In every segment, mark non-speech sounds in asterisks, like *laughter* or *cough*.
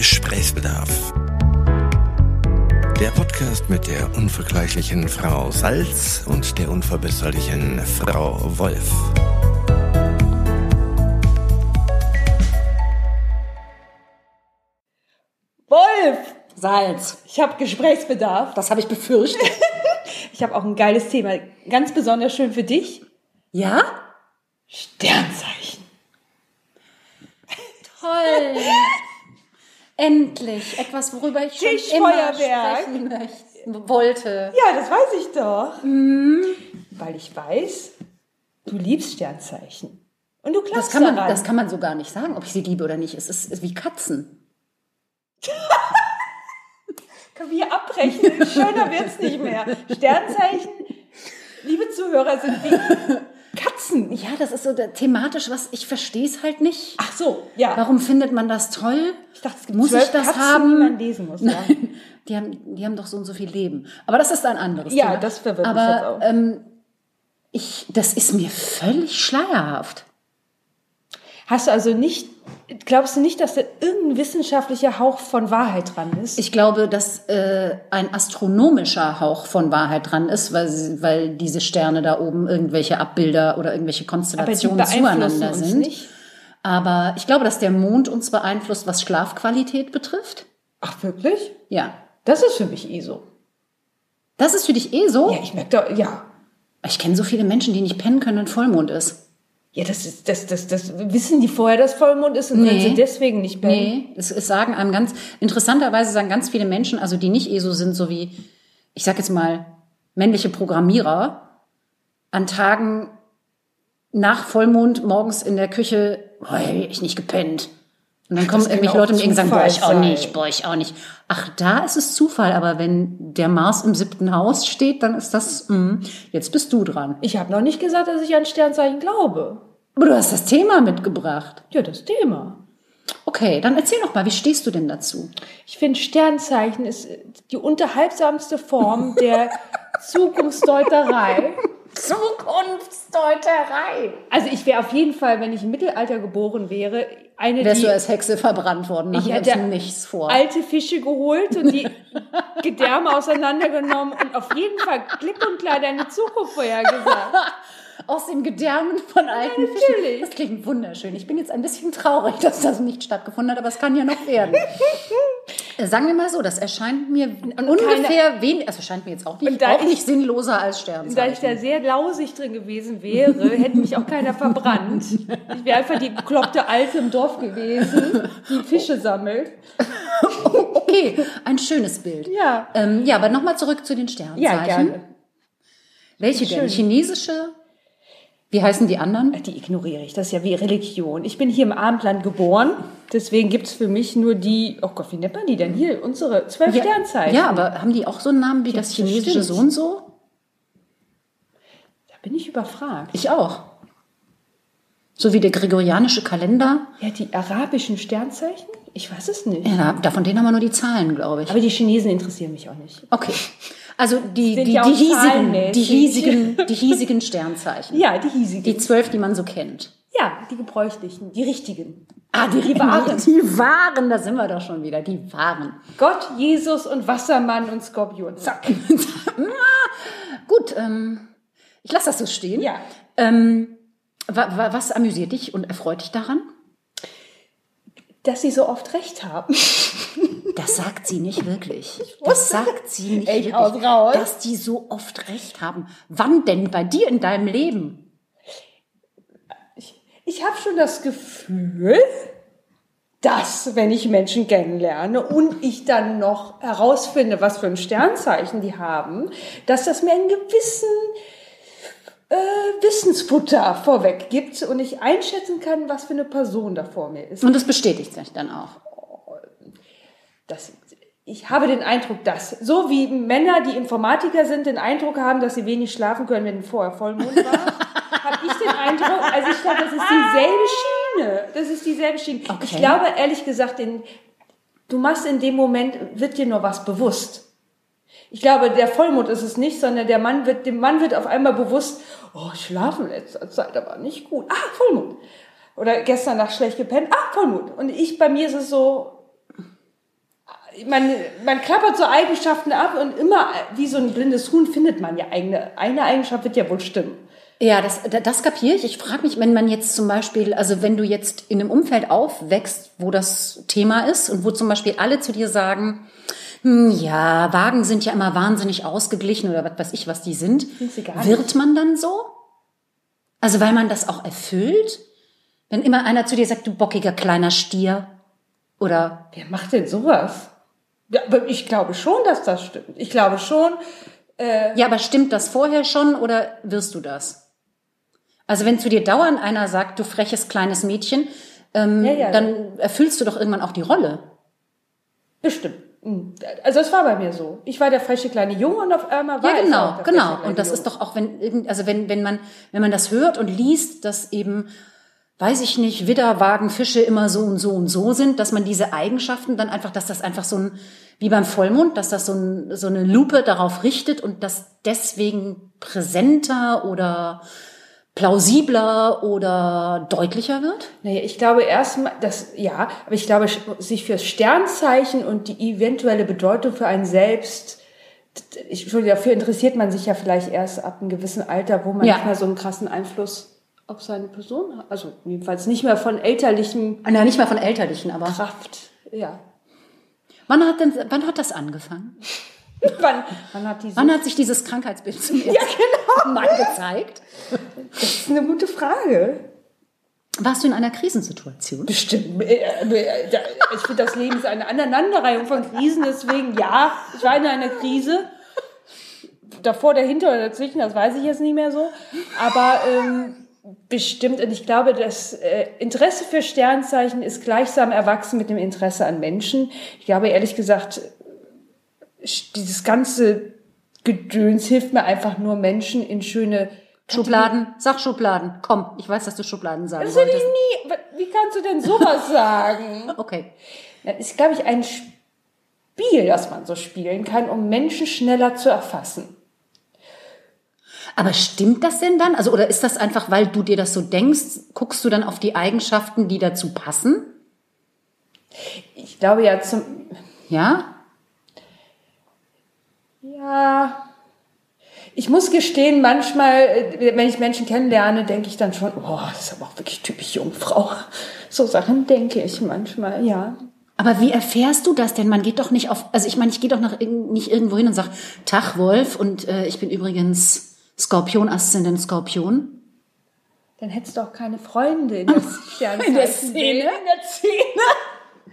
Gesprächsbedarf. Der Podcast mit der unvergleichlichen Frau Salz und der unverbesserlichen Frau Wolf. Wolf! Salz. Ich habe Gesprächsbedarf. Das habe ich befürchtet. *laughs* Ich habe auch ein geiles Thema. Ganz besonders schön für dich. ja? Sternzeichen. Toll. *laughs* Endlich etwas, worüber ich schon immer sprechen möchte, wollte. Ja, das weiß ich doch. Mhm. Weil ich weiß, du liebst Sternzeichen. Und du Das glaubst kann, man, daran. das kann man so gar nicht sagen, ob ich sie liebe oder nicht. Es ist, ist wie Katzen. *laughs* Können wir hier abbrechen? Schöner wird's nicht mehr. Sternzeichen, liebe Zuhörer, sind wie *laughs* Katzen. Ja, das ist so thematisch was, ich verstehe es halt nicht. Ach so, ja. Warum findet man das toll? Ich dachte, es gibt muss ich das Katzen, haben? die man lesen muss. Ja. Nein, die haben, die haben doch so und so viel Leben. Aber das ist ein anderes Ja, Thema. das verwirrt mich Aber jetzt auch. Ähm, ich, das ist mir völlig schleierhaft. Hast du also nicht, glaubst du nicht, dass da irgendein wissenschaftlicher Hauch von Wahrheit dran ist? Ich glaube, dass äh, ein astronomischer Hauch von Wahrheit dran ist, weil, weil diese Sterne da oben irgendwelche Abbilder oder irgendwelche Konstellationen zueinander sind. nicht. Aber ich glaube, dass der Mond uns beeinflusst, was Schlafqualität betrifft. Ach, wirklich? Ja. Das ist für mich eh so. Das ist für dich eh so? Ja, ich merke doch, ja. Ich kenne so viele Menschen, die nicht pennen können, wenn Vollmond ist. Ja, das ist, das, das, das, wissen die vorher, dass Vollmond ist und können Nee. sie deswegen nicht pennen? Nee, es, es sagen einem ganz, interessanterweise sagen ganz viele Menschen, also die nicht eh so sind, so wie, ich sag jetzt mal, männliche Programmierer, an Tagen nach Vollmond morgens in der Küche, boah, hab ich nicht gepennt. Und dann kommen irgendwelche Leute und sagen, boah, ich auch sein. nicht, boah, ich auch nicht. Ach, da ist es Zufall, aber wenn der Mars im siebten Haus steht, dann ist das, mm, jetzt bist du dran. Ich habe noch nicht gesagt, dass ich an Sternzeichen glaube. Aber du hast das Thema mitgebracht. Ja, das Thema. Okay, dann erzähl doch mal, wie stehst du denn dazu? Ich finde, Sternzeichen ist die unterhaltsamste Form der *laughs* Zukunftsdeuterei. Zukunftsdeuterei. Also ich wäre auf jeden Fall, wenn ich im Mittelalter geboren wäre, eine, Wärst die du als Hexe verbrannt worden, Ich hätte nichts vor. alte Fische geholt und die *laughs* Gedärme auseinandergenommen und auf jeden Fall klipp und klar deine Zukunft vorhergesagt. *laughs* Aus den Gedärmen von alten natürlich. Fischen. Das klingt wunderschön. Ich bin jetzt ein bisschen traurig, dass das nicht stattgefunden hat, aber es kann ja noch werden. *laughs* Sagen wir mal so, das erscheint mir ungefähr wenig, also erscheint mir jetzt auch nicht, auch ich- nicht sinnloser als Da ich Sternzeichen. da sehr lausig drin gewesen wäre, hätte mich auch keiner verbrannt. Ich wäre einfach die bekloppte Alte im Dorf gewesen, die Fische sammelt. *laughs* Okay, ein schönes Bild. Ja. Ähm, ja, aber nochmal zurück zu den Sternzeichen. Ja, gerne. Welche denn? Chinesische? Wie heißen die anderen? Die ignoriere ich. Das ist ja wie Religion. Ich bin hier im Abendland geboren. Deswegen gibt es für mich nur die, oh Gott, wie nennt man die denn hier? Unsere zwölf Ja, Sternzeichen. ja, aber haben die auch so einen Namen wie das das chinesische stimmt. so und so? Da bin ich überfragt. Ich auch. So wie der gregorianische Kalender. Ja, die arabischen Sternzeichen? Ich weiß es nicht. Ja, da- von denen haben wir nur die Zahlen, glaube ich. Aber die Chinesen interessieren mich auch nicht. Okay. Also die, die, ja die, hiesigen, die, hiesigen, die hiesigen Sternzeichen. Ja, die hiesigen. Die zwölf, die man so kennt. ja, die gebräuchlichen, die richtigen. Ah, die, Die wahren. Die wahren, da sind wir doch schon wieder. Die wahren. Gott, Jesus und Wassermann und Skorpion. Zack. *laughs* Gut, ähm, ich lasse das so stehen. Ja. Ähm, wa, wa, was amüsiert dich und erfreut dich daran? Dass sie so oft recht haben. *laughs* Das sagt sie nicht wirklich. Das sagt sie nicht Ich wirklich. raus. Dass die so oft recht haben. Wann denn bei dir in deinem Leben? Ich habe schon das Gefühl, dass, wenn ich Menschen kennenlerne und ich dann noch herausfinde, was für ein Sternzeichen die haben, dass das mir einen gewissen äh, Wissensfutter vorweg gibt und ich einschätzen kann, was für eine Person da vor mir ist. Und das bestätigt sich dann auch. Das, ich habe den Eindruck, dass, so wie Männer, die Informatiker sind, den Eindruck haben, dass sie wenig schlafen können, wenn vorher Vollmond war, *laughs* habe ich den Eindruck, also ich glaube, das ist dieselbe Schiene. Das ist dieselbe Schiene. Okay. Ich glaube, ehrlich gesagt, den, du machst in dem Moment, wird dir nur was bewusst. Ich glaube, der Vollmond ist es nicht, sondern der Mann wird, dem Mann wird auf einmal bewusst, oh, ich schlafe in letzter Zeit aber nicht gut. Ah, Vollmond. Oder gestern Nacht schlecht gepennt. Ah, Vollmond. Und ich, bei mir ist es so, man, man klappert so Eigenschaften ab und immer wie so ein blindes Huhn findet man ja eine, eine Eigenschaft wird ja wohl stimmen. Ja, das, das kapiere ich. Ich frage mich, wenn man jetzt zum Beispiel, also wenn du jetzt in einem Umfeld aufwächst, wo das Thema ist und wo zum Beispiel alle zu dir sagen, ja, Wagen sind ja immer wahnsinnig ausgeglichen oder was weiß ich, was die sind. Sind sie gar. Wird man dann so? Also weil man das auch erfüllt? Wenn immer einer zu dir sagt, du bockiger kleiner Stier oder Wer macht denn sowas? Ja, aber ich glaube schon, dass das stimmt. Ich glaube schon, Ja, aber stimmt das vorher schon oder wirst du das? Also wenn zu dir dauernd einer sagt, du freches kleines Mädchen, ähm, Ja, ja. dann erfüllst du doch irgendwann auch die Rolle. bestimmt. Hm. Also es war bei mir so. Ich war der freche kleine Junge und auf einmal war Ja, ich genau, freche genau. Und das Junge. ist doch auch, wenn also wenn, wenn man, wenn man das hört und liest, dass eben, weiß ich nicht, Widder, Wagen, Fische immer so und so und so sind, dass man diese Eigenschaften dann einfach, dass das einfach so ein, wie beim Vollmond, dass das so, ein, so eine Lupe darauf richtet und das deswegen präsenter oder plausibler oder deutlicher wird? Naja, ich glaube erstmal, das, ja, aber ich glaube, sich für Sternzeichen und die eventuelle Bedeutung für einen selbst, ich, dafür interessiert man sich ja vielleicht erst ab einem gewissen Alter, wo man Ja. nicht mehr so einen krassen Einfluss auf seine Person hat. Also jedenfalls nicht mehr von elterlichem Ah, Na, nicht mal von Elterlichen, aber Kraft. Ja. wann hat denn, wann hat das angefangen? *laughs* wann, wann hat die so? Wann hat sich dieses Krankheitsbild zum ersten genau. *laughs* Mal gezeigt? Das ist eine gute Frage. Warst du in einer Krisensituation? Bestimmt. Äh, äh, ja, Ich finde, das Leben ist eine Aneinanderreihung von Krisen, deswegen ja, ich war in einer Krise. Davor, dahinter oder dazwischen, das weiß ich jetzt nicht mehr so. Aber ähm, bestimmt, und ich glaube, das äh, Interesse für Sternzeichen ist gleichsam erwachsen mit dem Interesse an Menschen. Ich glaube, ehrlich gesagt, dieses ganze Gedöns hilft mir einfach nur, Menschen in schöne Schubladen, sag Schubladen. Komm, ich weiß, dass du Schubladen sagen Das hätte ich wolltest. nie. Wie kannst du denn sowas *laughs* sagen? Okay. Das ist, glaube ich, ein Spiel, das man so spielen kann, um Menschen schneller zu erfassen. Aber stimmt das denn dann? Also, oder ist das einfach, weil du dir das so denkst, guckst du dann auf die Eigenschaften, die dazu passen? Ich glaube ja zum, Ja? Ja, ich muss gestehen, manchmal, äh, wenn ich Menschen kennenlerne, denke ich dann schon, oh, das ist aber auch wirklich typisch Jungfrau. So Sachen denke ich manchmal, ja. Aber wie erfährst du das denn? Man geht doch nicht auf, also ich meine, ich gehe doch nach, nicht irgendwo hin und sag, Tag Wolf und äh, ich bin übrigens Skorpion, Aszendent Skorpion. Dann hättest du auch keine Freunde in der. In der Szene? In der Szene.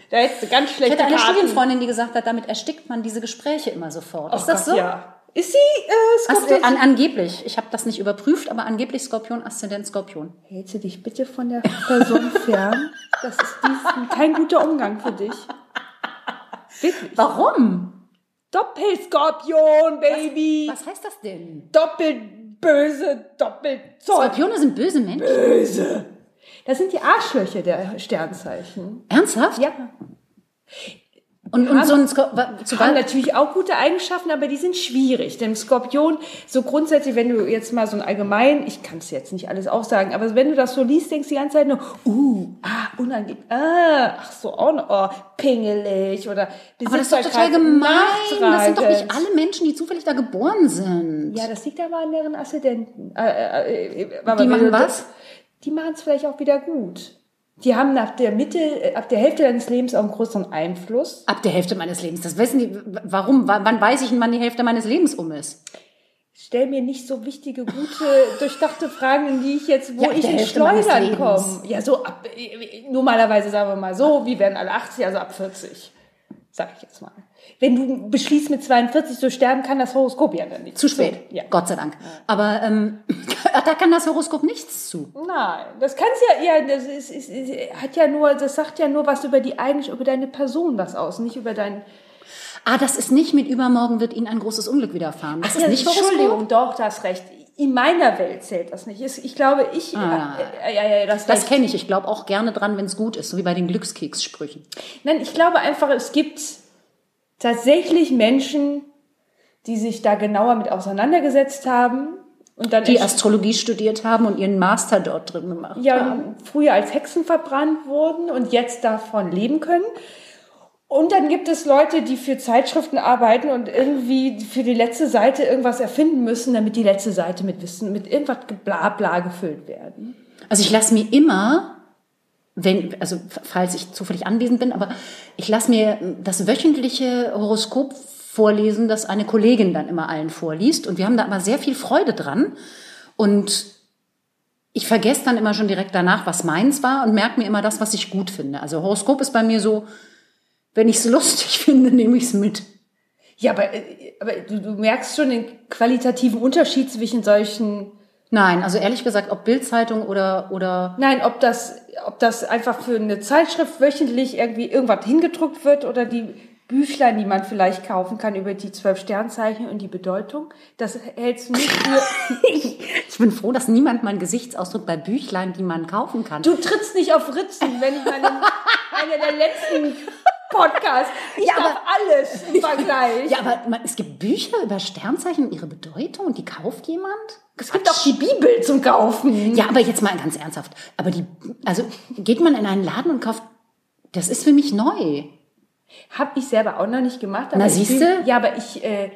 Da hättest du ganz Ich schlechte hatte eine Karten. Studienfreundin, die gesagt hat, damit erstickt man diese Gespräche immer sofort. Oh ist das Gott, so? Ja. Ist sie äh, Skorpion? an, angeblich. Ich habe das nicht überprüft, aber angeblich Skorpion, Aszendent Skorpion. Hältst du dich bitte von der Person *laughs* fern? Das ist dies, kein guter Umgang für dich. Wirklich. Warum? Doppelskorpion, Baby. Was heißt das denn? Doppelt böse, doppelt. Skorpione sind böse Menschen. Böse. Das sind die Arschlöcher der Sternzeichen. Ernsthaft? Ja. Und, und so ein Skor wa- zu Haben natürlich auch gute Eigenschaften, aber die sind schwierig. Denn Skorpion, so grundsätzlich, wenn du jetzt mal so ein allgemein, ich kann es jetzt nicht alles aufsagen, aber wenn du das so liest, denkst du die ganze Zeit nur, uh, ah, unangenehm, ah, ach so, auch noch, oh, pingelig oder aber das ist doch total gemein. Das sind doch nicht alle Menschen, die zufällig da geboren sind. Ja, das liegt aber an deren Aszendenten. Äh, äh, äh, aber Die machen was? Die machen es vielleicht auch wieder gut. Die haben nach der Mitte, äh, ab der Hälfte deines Lebens auch einen größeren Einfluss. Ab der Hälfte meines Lebens. Das wissen die. Warum? Wann weiß ich, wann die Hälfte meines Lebens um ist? Stell mir nicht so wichtige, gute, *laughs* durchdachte Fragen, in die ich jetzt, wo Ja, ich in Schleudern komme. Ja, so ab, äh, normalerweise sagen wir mal so, wir werden alle 80, also ab 40. Sag ich jetzt mal. Wenn du beschließt, mit 42 zu sterben, kann das Horoskop ja dann nicht. Zu spät. So, ja. Gott sei Dank. Aber ähm, *laughs* da kann das Horoskop nichts zu. Nein, das kannst ja, ja, das ist, ist, ist, hat ja nur, das sagt ja nur was über die eigentlich über deine Person was aus, nicht über dein. Ah, das ist nicht mit übermorgen wird Ihnen ein großes Unglück widerfahren. Das ist Ja, nicht Horoskop. Entschuldigung, doch, du hast recht. In meiner Welt zählt das nicht. Ich glaube, ich, Ah. äh, ja, ja, das, Das kenne ich. Ich glaube auch gerne dran, wenn es gut ist, so wie bei den Glückskekssprüchen. Nein, ich glaube einfach, es gibt tatsächlich Menschen, die sich da genauer mit auseinandergesetzt haben und dann Die Astrologie studiert haben und ihren Master dort drin gemacht ja, haben. früher als Hexen verbrannt wurden und jetzt davon leben können. Und dann gibt es Leute, die für Zeitschriften arbeiten und irgendwie für die letzte Seite irgendwas erfinden müssen, damit die letzte Seite mit Wissen, mit irgendwas bla bla gefüllt werden. Also ich lasse mir immer, wenn, also falls ich zufällig anwesend bin, aber ich lasse mir das wöchentliche Horoskop vorlesen, das eine Kollegin dann immer allen vorliest. Und wir haben da immer sehr viel Freude dran. Und ich vergesse dann immer schon direkt danach, was meins war und merke mir immer das, was ich gut finde. Also Horoskop ist bei mir so, wenn ich es lustig *laughs* finde, nehme ich es mit. Ja, aber, äh, aber du, du merkst schon den qualitativen Unterschied zwischen solchen Nein, also ehrlich gesagt, ob Bildzeitung oder oder Nein, ob das, ob das einfach für eine Zeitschrift wöchentlich irgendwie irgendwas hingedruckt wird oder die Büchlein, die man vielleicht kaufen kann über die zwölf Sternzeichen und die Bedeutung, das hältst du nicht für. *laughs* ich bin froh, dass niemand meinen Gesichtsausdruck bei Büchlein, die man kaufen kann. Du trittst nicht auf Ritzen, wenn ich meine, *laughs* einer der letzten Podcasts. Ich Ja, aber- alles im Vergleich. ja, aber man, es gibt Bücher über Sternzeichen und ihre Bedeutung und die kauft jemand? Es gibt auch die Bibel zum Kaufen. Ja, aber jetzt mal ganz ernsthaft. Aber die, also geht man in einen Laden und kauft, das ist für mich neu. Hab ich selber auch noch nicht gemacht. Aber Na, bin- siehste? Ja, aber ich, äh,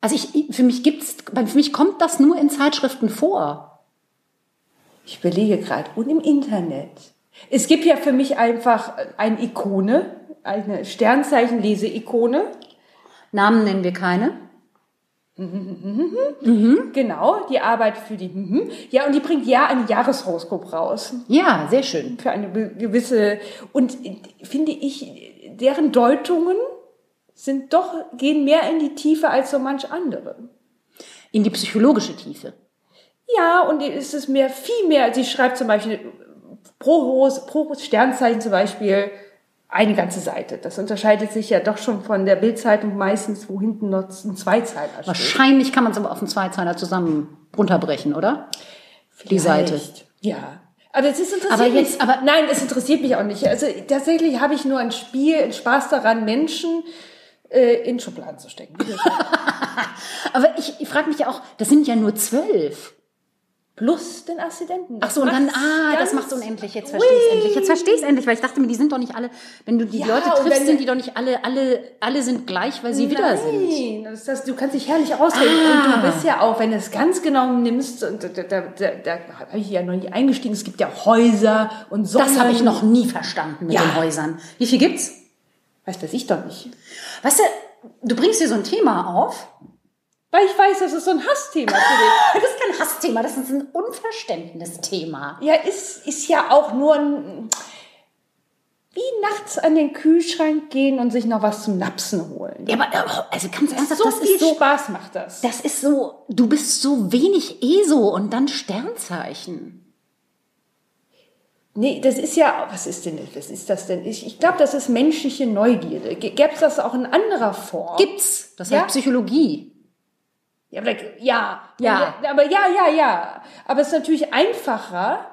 Also ich, für mich gibt's, für mich kommt das nur in Zeitschriften vor. ich überlege gerade. Und im Internet. Es gibt ja für mich einfach eine Ikone, eine Sternzeichen-Lese-Ikone. Namen nennen wir keine. Genau, die arbeitet für die. Mhm. Ja, und die bringt ja ein Jahreshoroskop raus. Ja, sehr schön. Für eine gewisse. Und finde ich, deren Deutungen sind doch, gehen mehr in die Tiefe als so manch andere. In die psychologische Tiefe. Ja, und es ist mehr, viel mehr. Sie schreibt zum Beispiel pro, Horos- pro Sternzeichen zum Beispiel eine ganze Seite. Das unterscheidet sich ja doch schon von der Bildzeitung meistens, wo hinten noch ein Zweizeiler steht. Wahrscheinlich kann man es aber auf einen Zweizeiler zusammen runterbrechen, oder? Die Seite. Vielleicht. Ja. Aber es ist interessiert Aber jetzt- mich. aber- nein, es interessiert mich auch nicht. Also tatsächlich habe ich nur ein Spiel, einen Spaß daran, Menschen äh, in Schubladen zu stecken. *laughs* Aber ich, ich frage mich ja auch, das sind ja nur zwölf. Plus den Aszendenten. Ach so, und dann, ah, das macht's unendlich. Jetzt verstehe ich endlich. Jetzt verstehe ich endlich, weil ich dachte mir, die sind doch nicht alle, wenn du die Ja, Leute triffst, sind die doch nicht alle, alle, alle sind gleich, weil sie wieder sind. Nein, das ist das, du kannst dich herrlich ausreden. Ah. Und du bist ja auch, wenn du es ganz genau nimmst, und da, da, da, da habe ich ja noch nie eingestiegen, es gibt ja Häuser und Sonnen. Das habe ich noch nie verstanden mit Ja. den Häusern. Wie viel gibt's? Weiß weiß ich doch nicht. Weißt du, du bringst dir so ein Thema auf. Weil ich weiß, das ist so ein Hassthema für dich. *laughs* Das Hassthema, das ist ein Unverständnisthema. Ja, ist, ist ja auch nur ein, wie nachts an den Kühlschrank gehen und sich noch was zum Napsen holen. Ja, aber äh, also ganz ernsthaft, so das viel ist so, Spaß macht das. das ist so, du bist so wenig ESO und dann Sternzeichen. Nee, das ist ja, was ist denn, was ist das denn? Ich, ich glaube, das ist menschliche Neugierde. Gäbe es das auch in anderer Form? Gibt's. Das Ja? heißt Psychologie. Ja, ja, Ja. aber ja, ja, ja. Aber es ist natürlich einfacher,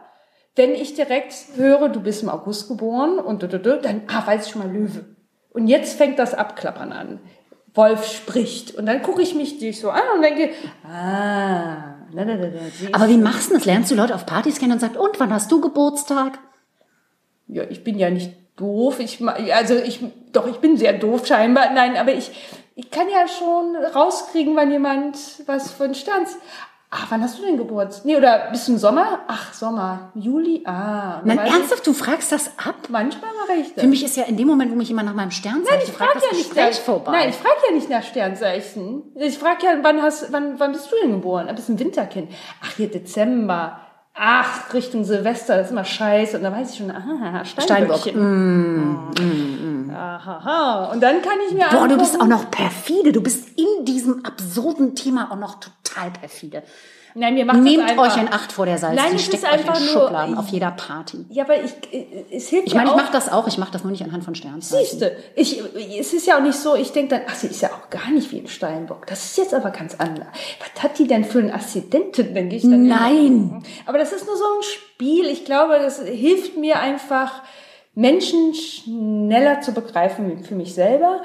wenn ich direkt höre, du bist im August geboren und dann ah, weiß ich schon mal Löwe. Und jetzt fängt das Abklappern an. Wolf spricht. Und dann gucke ich mich dich so an und denke, ah, na, na, na, na, sie ist- Aber wie machst du das? Lernst du Leute auf Partys kennen und sagst, und wann hast du Geburtstag? ja, ich bin ja nicht doof. Ich, also ich, doch, ich bin sehr doof scheinbar. Nein, aber ich, ich kann ja schon rauskriegen, wann jemand was ein Sterns. Ah, wann hast du denn Geburtstag? Nee, oder bist du im Sommer? Ach, Sommer. Juli? Ah. Nein, weiß ich- ernsthaft, du fragst das ab? Manchmal mache ich das. Für mich ist ja in dem Moment, wo mich jemand nach meinem Sternzeichen Nein, ich frage das ja nicht nach, vorbei. Nein, ich frage ja nicht nach Sternzeichen. Ich frage ja, wann hast, wann, wann bist du denn geboren? Du bist ein Winterkind. Ach, hier Dezember. Ach, Richtung Silvester, das ist immer scheiße. Und dann weiß ich schon, aha, Steinböckchen. Aha. Und dann kann ich mir Boah, du bist angucken- auch noch perfide. Du bist in diesem absurden Thema auch noch total perfide. Nein, mir macht Nehmt euch in Acht vor der Salz. Nein, es steckt euch einfach in nur- Schubladen auf jeder Party. Ja, aber ich, es hilft Ich meine, ich mache das auch. Ich mache das nur nicht anhand von Sternzeichen. Siehste, ich, es ist ja auch nicht so, ich denke dann, ach, sie ist ja auch gar nicht wie ein Steinbock. Das ist jetzt aber ganz anders. Was hat die denn für einen Aszendenten, denke ich dann. Nein. immer. Aber das ist nur so ein Spiel. Ich glaube, das hilft mir einfach, Menschen schneller zu begreifen für mich selber.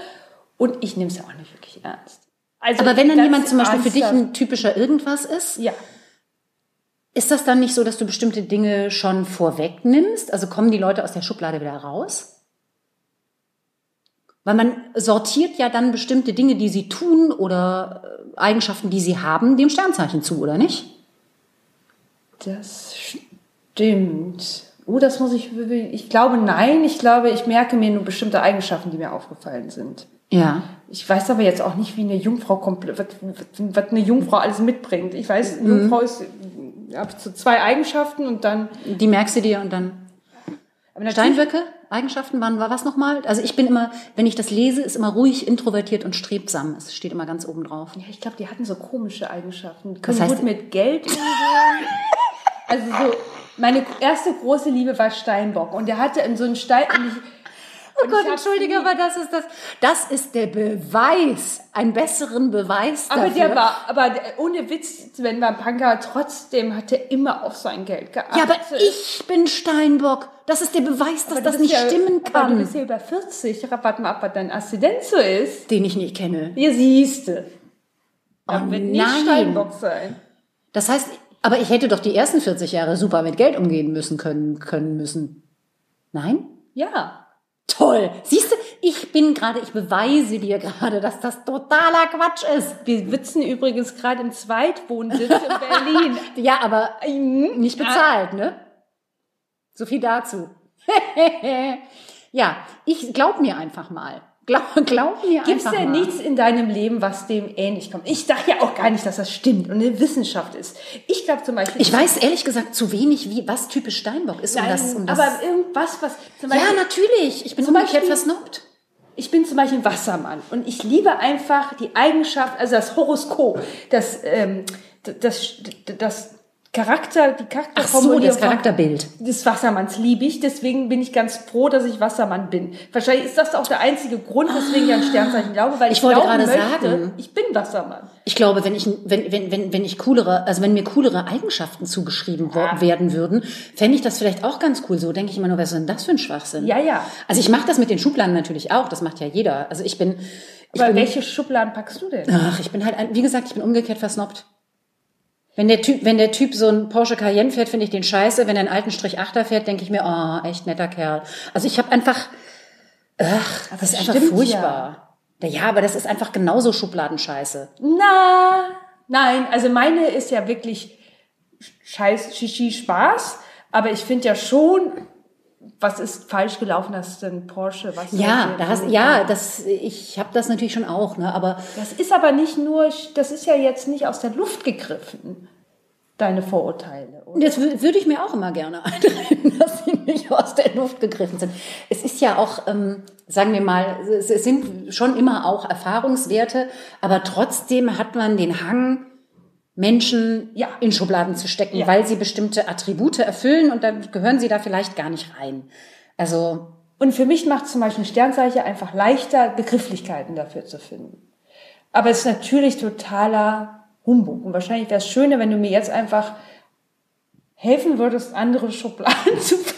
Und ich nehme es ja auch nicht wirklich ernst. Also Aber wenn dann jemand zum Beispiel für dich ein typischer irgendwas ist, Ja. ist das dann nicht so, dass du bestimmte Dinge schon vorwegnimmst? Also kommen die Leute aus der Schublade wieder raus? Weil man sortiert ja dann bestimmte Dinge, die sie tun oder äh, Eigenschaften, die sie haben, dem Sternzeichen zu, oder nicht? Das stimmt. Oh, das muss ich, ich glaube nein, ich glaube, ich merke mir nur bestimmte Eigenschaften, die mir aufgefallen sind. Ja. Ich weiß aber jetzt auch nicht, wie eine Jungfrau komplett, was, was, eine Jungfrau alles mitbringt. Ich weiß, eine Jungfrau ist, habe so zwei Eigenschaften und dann. Die merkst du dir und dann. Steinböcke, Eigenschaften waren, war was nochmal? Also ich bin immer, wenn ich das lese, ist immer ruhig, introvertiert und strebsam. Es steht immer ganz oben drauf. Ja, ich glaube, die hatten so komische Eigenschaften. Können heißt- gut mit Geld umgehen. *laughs* also so, meine erste große Liebe war Steinbock und der hatte in so einen Stein. Und Oh Gott, entschuldige, nie- aber das ist das, das ist der Beweis, einen besseren Beweis Aber dafür. der war, aber ohne Witz, wenn man Punker, trotzdem hat er immer auf sein Geld geachtet. ja, aber ich bin Steinbock. Das ist der Beweis, dass das nicht ja, stimmen Aber du kann. bist ja über 40. Warte mal ab, was dein Aszendent so ist. Den ich nicht kenne. Ihr siehste. Oh wird nicht. Steinbock sein. Das heißt, aber ich hätte doch die ersten 40 Jahre super mit Geld umgehen müssen können, können müssen. Nein? Ja. Toll. Siehst du, ich bin gerade, ich beweise dir gerade, dass das totaler Quatsch ist. Wir sitzen übrigens gerade im Zweitwohnsitz in Berlin. *laughs* Ja, aber Mhm. nicht bezahlt, ne? So viel dazu. *laughs* ja, ich glaub mir einfach mal. Glaub, glaub mir Gibt es einfach denn mal. nichts in deinem Leben, was dem ähnlich kommt? Ich dachte ja auch gar nicht, dass das stimmt und eine Wissenschaft ist. Ich glaube zum Beispiel. Ich weiß ehrlich gesagt zu wenig, wie was typisch Steinbock ist, um Nein, das, um das. aber irgendwas, was zum ja, Beispiel, natürlich. Ich bin Zum Beispiel- versnobbt. ich bin zum Beispiel ein Wassermann und ich liebe einfach die Eigenschaft, also das Horoskop, das, ähm, das, das Charakter, die Ach so, das Charakterbild. des Wassermanns liebe ich, deswegen bin ich ganz froh, dass ich Wassermann bin. Wahrscheinlich ist das auch der einzige Grund, weswegen ich an Sternzeichen glaube, weil ich, Ich wollte gerade möchte, sagen. ich bin Wassermann. Ich glaube, wenn ich, wenn, wenn, wenn, wenn ich coolere, also wenn mir coolere Eigenschaften zugeschrieben wo- werden würden, fände ich das vielleicht auch ganz cool. So denke ich immer nur, was ist denn das für ein Schwachsinn? Ja, ja. Also ich mache das mit den Schubladen natürlich auch. Das macht ja jeder. Also ich bin, ich Aber bin, welche Schubladen packst du denn? ach, ich bin halt, wie gesagt, ich bin umgekehrt versnobbt. Wenn der Typ, wenn der Typ so ein Porsche Cayenne fährt, finde ich den scheiße. Wenn er einen alten Strich Achter fährt, denke ich mir, oh, echt netter Kerl. Also ich habe einfach, ach, das ist einfach furchtbar. Ja. ja, aber das ist einfach genauso Schubladenscheiße. Na, nein, also meine ist ja wirklich scheiß, Shishi, Spaß. Aber ich finde ja schon, was ist falsch gelaufen, dass denn Porsche, was Ja, da hast, ja, das, ich habe das natürlich schon auch, ne, aber Das ist aber nicht nur, das ist ja jetzt nicht aus der Luft gegriffen, deine Vorurteile. Oder? das wü- würde ich mir auch immer gerne *laughs* einreden, dass sie nicht aus der Luft gegriffen sind. Es ist ja auch, ähm, sagen wir mal, es sind schon immer auch Erfahrungswerte, aber trotzdem hat man den Hang, Menschen Ja. in Schubladen zu stecken, Ja. weil sie bestimmte Attribute erfüllen und dann gehören sie da vielleicht gar nicht rein. Also, Und für mich macht zum Beispiel ein Sternzeichen einfach leichter, Begrifflichkeiten dafür zu finden. Aber es ist natürlich totaler Humbug. Und wahrscheinlich wäre es schöner, wenn du mir jetzt einfach helfen würdest, andere Schubladen *laughs* zu finden.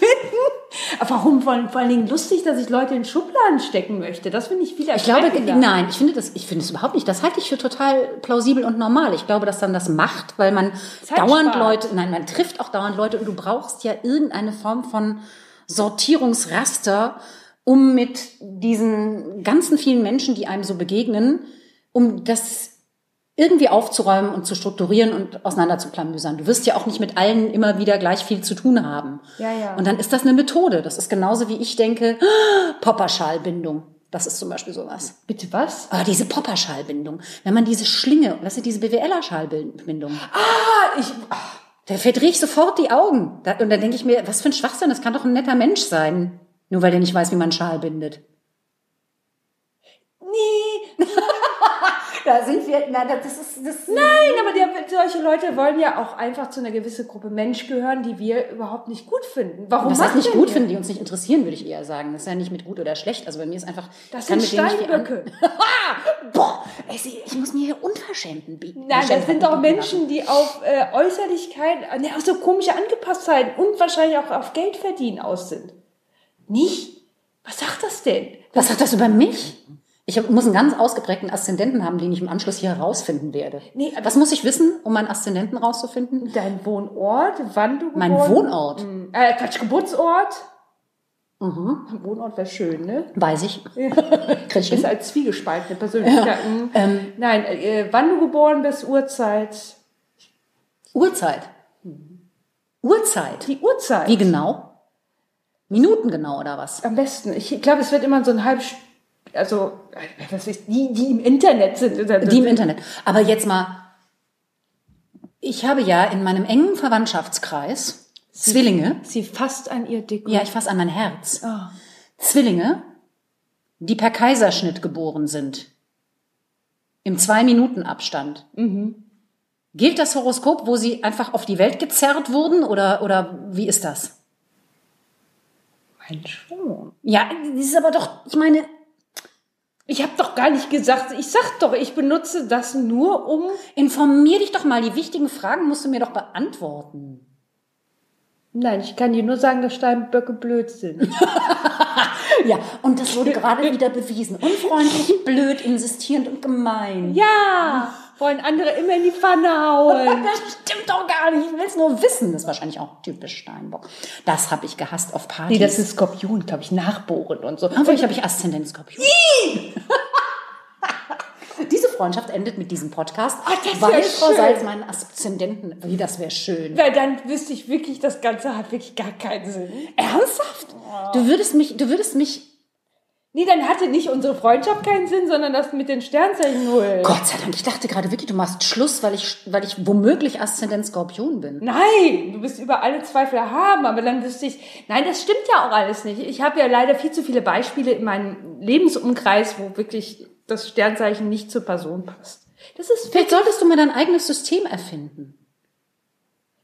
Warum vor, vor allen Dingen lustig, dass ich Leute in Schubladen stecken möchte? Das finde ich viel Ich glaube, nein, ich finde das, ich finde es überhaupt nicht. Das halte ich für total plausibel und normal. Ich glaube, dass dann das macht, weil man Zeit dauernd spart. Leute, nein, man trifft auch dauernd Leute und du brauchst ja irgendeine Form von Sortierungsraster, um mit diesen ganzen vielen Menschen, die einem so begegnen, um das irgendwie aufzuräumen und zu strukturieren und auseinander zu klamüsern. Du wirst ja auch nicht mit allen immer wieder gleich viel zu tun haben. Ja, ja. Und dann ist das eine Methode. Das ist genauso wie ich denke, ah, Popperschalbindung. Das ist zum Beispiel sowas. Bitte was? Ah, diese Popperschalbindung. Wenn man diese Schlinge, was ist diese BWLer-Schallbindung? Ah, ich, Da verdrehe ich sofort die Augen. Und dann denke ich mir, was für ein Schwachsinn, das kann doch ein netter Mensch sein. Nur weil der nicht weiß, wie man Schal bindet. nee, Da sind wir, na, das ist, das Nein, aber die, solche Leute wollen ja auch einfach zu einer gewissen Gruppe Mensch gehören, die wir überhaupt nicht gut finden. Warum Was heißt nicht gut finden, die uns nicht interessieren, würde ich eher sagen. Das ist ja nicht mit gut oder schlecht. Also bei mir ist einfach, Das sind Steinböcke. *laughs* Boah, ey, ich muss mir hier Unverschämten bieten. Nein, das sind doch Menschen, die auf äh, Äußerlichkeit, ne, auf so komische Angepasstheit und wahrscheinlich auch auf Geld verdienen aus sind. Nicht? Was sagt das denn? Was sagt das über mich? Ich muss einen ganz ausgeprägten Aszendenten haben, den ich im Anschluss hier herausfinden werde. Nee, Was muss ich wissen, um meinen Aszendenten rauszufinden? Dein Wohnort, wann du Mein geboren Wohnort. Äh, Quatsch, Geburtsort. Am Wohnort wäre schön, ne? Weiß ich. Krieg ich Ist hin. als zwiegespaltene Persönlichkeit. Mhm. Nein, äh, wann du geboren bist, Uhrzeit. Uhrzeit. Uhrzeit. Die Uhrzeit. Wie genau? Minuten genau oder was? Am besten. Ich glaube, es wird immer so ein halb, also, was ist, die, die im Internet sind. Die im Internet. Aber jetzt mal, ich habe ja in meinem engen Verwandtschaftskreis Zwillinge. Sie fasst an ihr Dick. Ja, ich fasse an mein Herz. Ah. Zwillinge, die per Kaiserschnitt geboren sind. Im Zwei-Minuten-Abstand. Gilt das Horoskop, wo sie einfach auf die Welt gezerrt wurden oder, oder wie ist das? Mein schon. Ja, das ist aber doch, ich meine, Ich habe doch gar nicht gesagt, ich sag doch, ich benutze das nur um. informier dich doch mal. Die wichtigen Fragen musst du mir doch beantworten. Nein, ich kann dir nur sagen, dass Steinböcke blöd sind. *laughs* Ja, und das wurde gerade wieder bewiesen. Unfreundlich, blöd, insistierend und gemein. ja, wollen andere immer in die Pfanne hauen. *laughs* Das stimmt doch gar nicht. Ich will es nur wissen. Das ist wahrscheinlich auch typisch Steinbock. Das habe ich gehasst auf Partys. Nee, das ist Skorpion, glaube ich, nachbohren und so. Obwohl, ich habe ich Aszendent Skorpion. Freundschaft endet mit diesem Podcast, Ach, das weil Frau schön. Salz meinen Aszendenten, wie das wäre schön. Weil dann wüsste ich wirklich, das Ganze hat wirklich gar keinen Sinn. Ernsthaft? Du würdest mich, du würdest mich, Nee, dann hatte nicht unsere Freundschaft keinen Sinn, sondern das mit den Sternzeichen null. Gott sei Dank, ich dachte gerade wirklich, du machst Schluss, weil ich, weil ich womöglich Aszendent Skorpion bin. Nein, du bist über alle Zweifel haben, aber dann wüsste ich, nein, das stimmt ja auch alles nicht. Ich habe ja leider viel zu viele Beispiele in meinem Lebensumkreis, wo wirklich das Sternzeichen nicht zur Person passt. Das ist, Vielleicht solltest du mal dein eigenes System erfinden.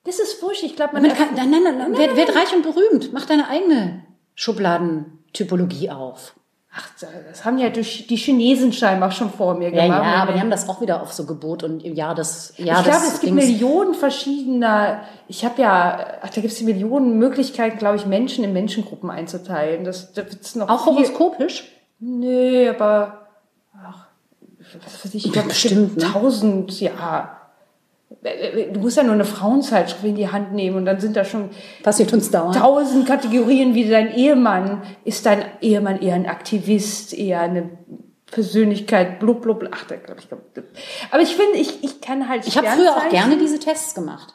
das ist furcht. Ich glaube, man Damit kann, nein, nein, nein, werd, werd reich und berühmt. Mach deine eigene Schubladentypologie auf. Ach, das haben ja durch die Chinesen scheinbar schon vor mir Ja, gemacht. ja, aber die haben das auch wieder auf so Gebot und im Jahr des Jahr ich glaube, es gibt Dings. Millionen verschiedener, ich habe ja, ach, da gibt es Millionen Möglichkeiten, glaube ich, Menschen in Menschengruppen einzuteilen. Das, da wird's noch Auch viel, horoskopisch? Nee, aber was weiß ich, ich glaube Bestimmt, ne? tausend, ja. Du musst ja nur eine Frauenzeitschrift in die Hand nehmen und dann sind da schon Passiert uns dauernd. tausend Kategorien wie dein Ehemann. Ist dein Ehemann eher ein Aktivist, eher eine Persönlichkeit, blub, blub, blub. ach, da glaube ich. Aber ich finde, ich, ich kann halt Ich habe früher auch gerne diese Tests gemacht.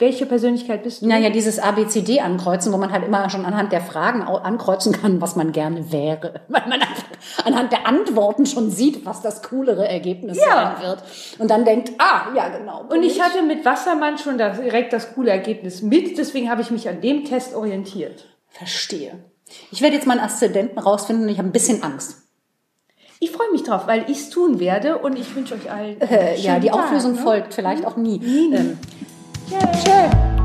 Welche Persönlichkeit bist du? Naja, dieses ABCD ankreuzen, wo man halt immer schon anhand der Fragen ankreuzen kann, was man gerne wäre. *laughs* Weil man anhand der Antworten schon sieht, was das coolere Ergebnis Ja. sein wird. Und dann denkt, ah, ja, genau. Und ich hatte mit Wassermann schon direkt das coole Ergebnis mit, deswegen habe ich mich an dem Test orientiert. Verstehe. Ich werde jetzt meinen Aszendenten rausfinden und ich habe ein bisschen Angst. Ich freue mich drauf, weil ich es tun werde und ich wünsche euch allen. Äh, ja, die Tag, Auflösung ne? folgt, vielleicht auch nie. Ähm, 是